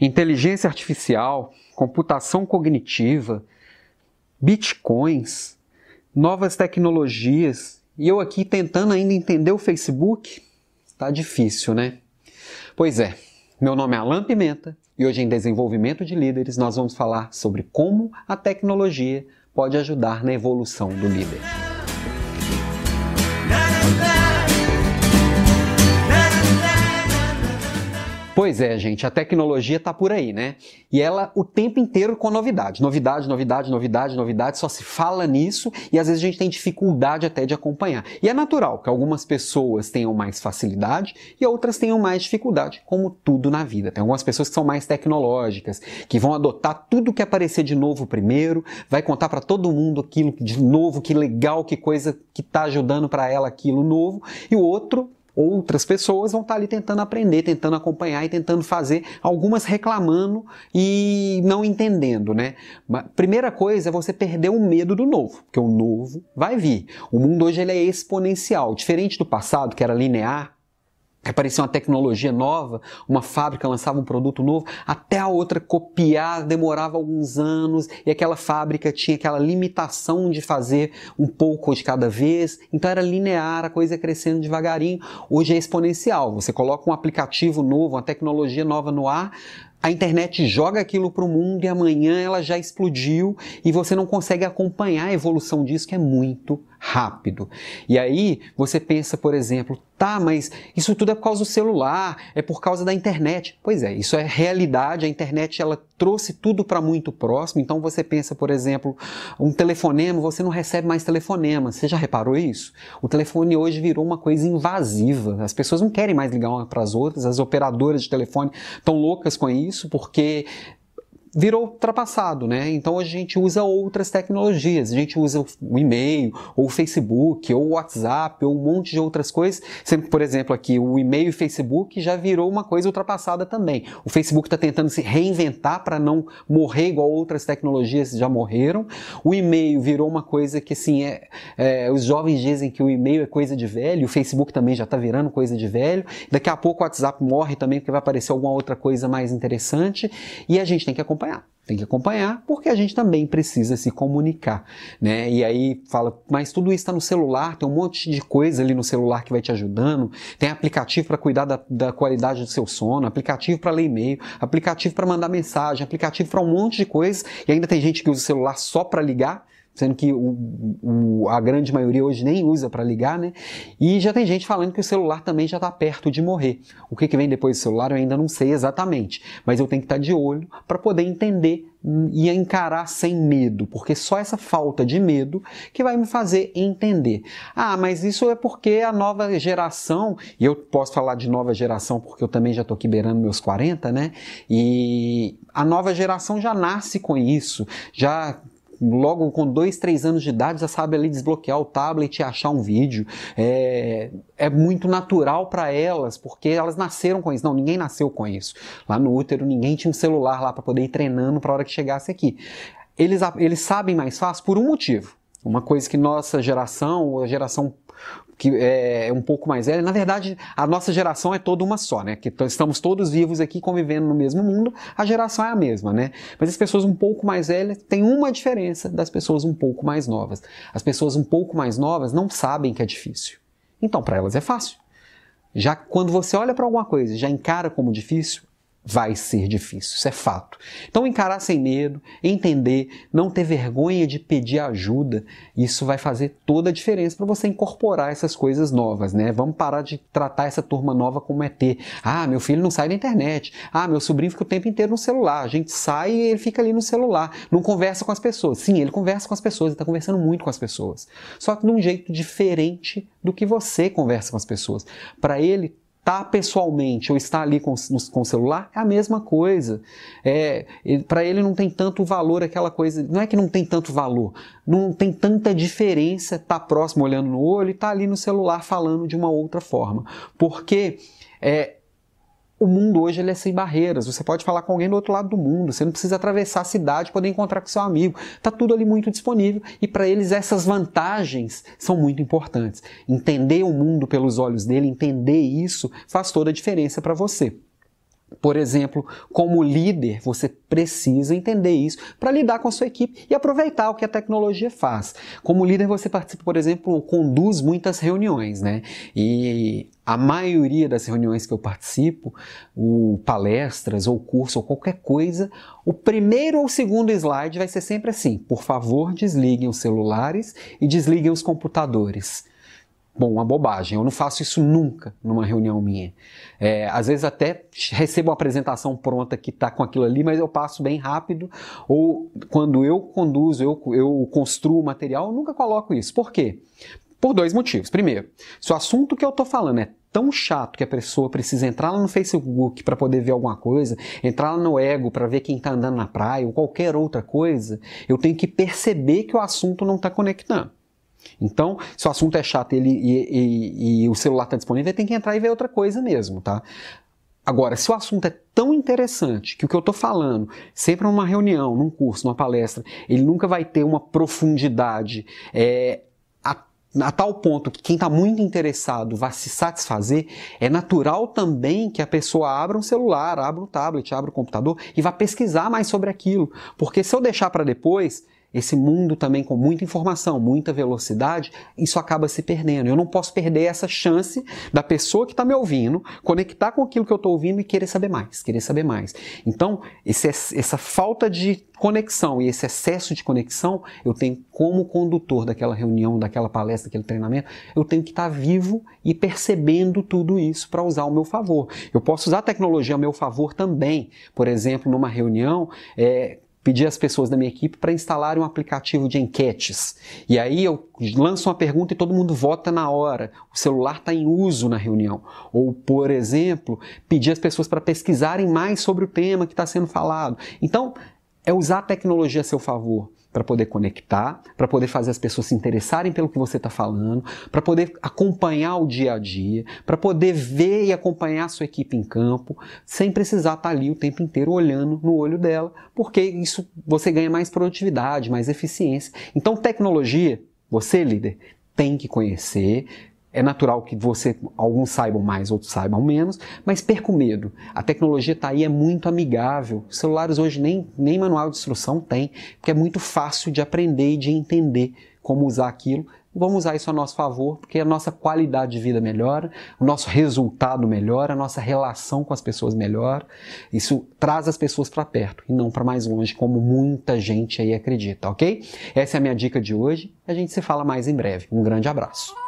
inteligência artificial, computação cognitiva, bitcoins, novas tecnologias. E eu aqui tentando ainda entender o Facebook, tá difícil, né? Pois é, meu nome é Alan Pimenta e hoje em Desenvolvimento de Líderes nós vamos falar sobre como a tecnologia pode ajudar na evolução do líder. Pois é, gente, a tecnologia está por aí, né? E ela o tempo inteiro com novidade. Novidade, novidade, novidade, novidade, só se fala nisso e às vezes a gente tem dificuldade até de acompanhar. E é natural que algumas pessoas tenham mais facilidade e outras tenham mais dificuldade, como tudo na vida. Tem algumas pessoas que são mais tecnológicas, que vão adotar tudo que aparecer de novo primeiro, vai contar para todo mundo aquilo de novo, que legal, que coisa que está ajudando para ela aquilo novo, e o outro outras pessoas vão estar ali tentando aprender, tentando acompanhar e tentando fazer, algumas reclamando e não entendendo, né? Primeira coisa é você perder o medo do novo, porque o novo vai vir. O mundo hoje ele é exponencial, diferente do passado que era linear, aparecia uma tecnologia nova, uma fábrica lançava um produto novo, até a outra copiar demorava alguns anos e aquela fábrica tinha aquela limitação de fazer um pouco de cada vez, então era linear, a coisa crescendo devagarinho. Hoje é exponencial, você coloca um aplicativo novo, uma tecnologia nova no ar, a internet joga aquilo para o mundo e amanhã ela já explodiu e você não consegue acompanhar a evolução disso, que é muito rápido. E aí você pensa, por exemplo, tá, mas isso tudo é por causa do celular, é por causa da internet. Pois é, isso é realidade, a internet ela trouxe tudo para muito próximo, então você pensa, por exemplo, um telefonema, você não recebe mais telefonema. Você já reparou isso? O telefone hoje virou uma coisa invasiva. As pessoas não querem mais ligar uma para as outras, as operadoras de telefone estão loucas com isso porque virou ultrapassado, né? Então a gente usa outras tecnologias, a gente usa o e-mail, ou o Facebook, ou o WhatsApp, ou um monte de outras coisas. Sempre, por exemplo, aqui o e-mail e o Facebook já virou uma coisa ultrapassada também. O Facebook está tentando se reinventar para não morrer igual outras tecnologias já morreram. O e-mail virou uma coisa que assim é, é os jovens dizem que o e-mail é coisa de velho, o Facebook também já está virando coisa de velho. Daqui a pouco o WhatsApp morre também porque vai aparecer alguma outra coisa mais interessante e a gente tem que acompanhar acompanhar. Tem que acompanhar porque a gente também precisa se comunicar, né? E aí fala, mas tudo isso está no celular, tem um monte de coisa ali no celular que vai te ajudando, tem aplicativo para cuidar da, da, qualidade do seu sono, aplicativo para ler e-mail, aplicativo para mandar mensagem, aplicativo para um monte de coisas, e ainda tem gente que usa o celular só para ligar, sendo que o, o, a grande maioria hoje nem usa para ligar, né? E já tem gente falando que o celular também já está perto de morrer. O que, que vem depois do celular eu ainda não sei exatamente, mas eu tenho que estar tá de olho para poder entender e encarar sem medo, porque só essa falta de medo que vai me fazer entender. Ah, mas isso é porque a nova geração, e eu posso falar de nova geração porque eu também já estou aqui beirando meus 40, né? E a nova geração já nasce com isso, já logo com dois, três anos de idade já sabe ali desbloquear o tablet e achar um vídeo. É, é muito natural para elas, porque elas nasceram com isso. Não, ninguém nasceu com isso. Lá no útero, ninguém tinha um celular lá para poder ir treinando para a hora que chegasse aqui. Eles, eles sabem mais fácil por um motivo. Uma coisa que nossa geração, a geração que é um pouco mais velha. Na verdade, a nossa geração é toda uma só, né? Que estamos todos vivos aqui convivendo no mesmo mundo, a geração é a mesma, né? Mas as pessoas um pouco mais velhas têm uma diferença das pessoas um pouco mais novas. As pessoas um pouco mais novas não sabem que é difícil. Então, para elas é fácil. Já quando você olha para alguma coisa já encara como difícil, vai ser difícil, isso é fato. Então, encarar sem medo, entender, não ter vergonha de pedir ajuda, isso vai fazer toda a diferença para você incorporar essas coisas novas, né? Vamos parar de tratar essa turma nova como ET. Ah, meu filho não sai da internet. Ah, meu sobrinho fica o tempo inteiro no celular. A gente sai e ele fica ali no celular, não conversa com as pessoas. Sim, ele conversa com as pessoas, ele está conversando muito com as pessoas. Só que de um jeito diferente do que você conversa com as pessoas. Para ele, estar tá pessoalmente ou estar ali com, com o celular é a mesma coisa. É, Para ele não tem tanto valor aquela coisa. Não é que não tem tanto valor, não tem tanta diferença estar tá próximo olhando no olho e estar tá ali no celular falando de uma outra forma. Porque é, o mundo hoje ele é sem barreiras. Você pode falar com alguém do outro lado do mundo. Você não precisa atravessar a cidade poder encontrar com seu amigo. Está tudo ali muito disponível. E para eles essas vantagens são muito importantes. Entender o mundo pelos olhos dele, entender isso, faz toda a diferença para você. Por exemplo, como líder, você precisa entender isso para lidar com a sua equipe e aproveitar o que a tecnologia faz. Como líder, você participa, por exemplo, conduz muitas reuniões, né? E a maioria das reuniões que eu participo, o palestras ou curso ou qualquer coisa, o primeiro ou segundo slide vai ser sempre assim: por favor, desliguem os celulares e desliguem os computadores. Bom, uma bobagem. Eu não faço isso nunca numa reunião minha. É, às vezes até recebo uma apresentação pronta que está com aquilo ali, mas eu passo bem rápido. Ou quando eu conduzo, eu, eu construo o material, eu nunca coloco isso. Por quê? Por dois motivos. Primeiro, se o assunto que eu estou falando é tão chato que a pessoa precisa entrar lá no Facebook para poder ver alguma coisa, entrar lá no ego para ver quem está andando na praia ou qualquer outra coisa, eu tenho que perceber que o assunto não está conectando. Então, se o assunto é chato ele, e, e, e o celular está disponível, tem que entrar e ver outra coisa mesmo, tá? Agora, se o assunto é tão interessante que o que eu estou falando, sempre numa reunião, num curso, numa palestra, ele nunca vai ter uma profundidade é, a, tal ponto que quem está muito interessado vai se satisfazer, é natural também que a pessoa abra um celular, abra um tablet, abra um computador e vá pesquisar mais sobre aquilo. Porque se eu deixar para depois, esse mundo também com muita informação, muita velocidade, isso acaba se perdendo. Eu não posso perder essa chance da pessoa que está me ouvindo conectar com aquilo que eu estou ouvindo e querer saber mais, querer saber mais. Então, esse, essa falta de conexão e esse excesso de conexão, eu tenho como condutor daquela reunião, daquela palestra, daquele treinamento, eu tenho que estar tá vivo e percebendo tudo isso para usar ao meu favor. Eu posso usar a tecnologia ao meu favor também. Por exemplo, numa reunião, é, pedir às pessoas da minha equipe para instalarem um aplicativo de enquetes. E aí eu lanço uma pergunta e todo mundo vota na hora. O celular está em uso na reunião. Ou, por exemplo, pedir às pessoas para pesquisarem mais sobre o tema que está sendo falado. Então, é usar a tecnologia a seu favor para poder conectar, para poder fazer as pessoas se interessarem pelo que você está falando, para poder acompanhar o dia a dia, para poder ver e acompanhar a sua equipe em campo, sem precisar estar tá ali o tempo inteiro olhando no olho dela, porque isso você ganha mais produtividade, mais eficiência. Então, tecnologia, você líder, tem que conhecer, é natural que você, alguns saibam mais, outros saibam menos, mas perca o medo. A tecnologia está aí, é muito amigável. Os celulares hoje nem, nem manual de instrução tem, porque é muito fácil de aprender e de entender como usar aquilo. Vamos usar isso a nosso favor, porque a nossa qualidade de vida melhora, o nosso resultado melhora, a nossa relação com as pessoas melhora. Isso traz as pessoas para perto e não para mais longe, como muita gente aí acredita, ok? Essa é a minha dica de hoje. A gente se fala mais em breve. Um grande abraço.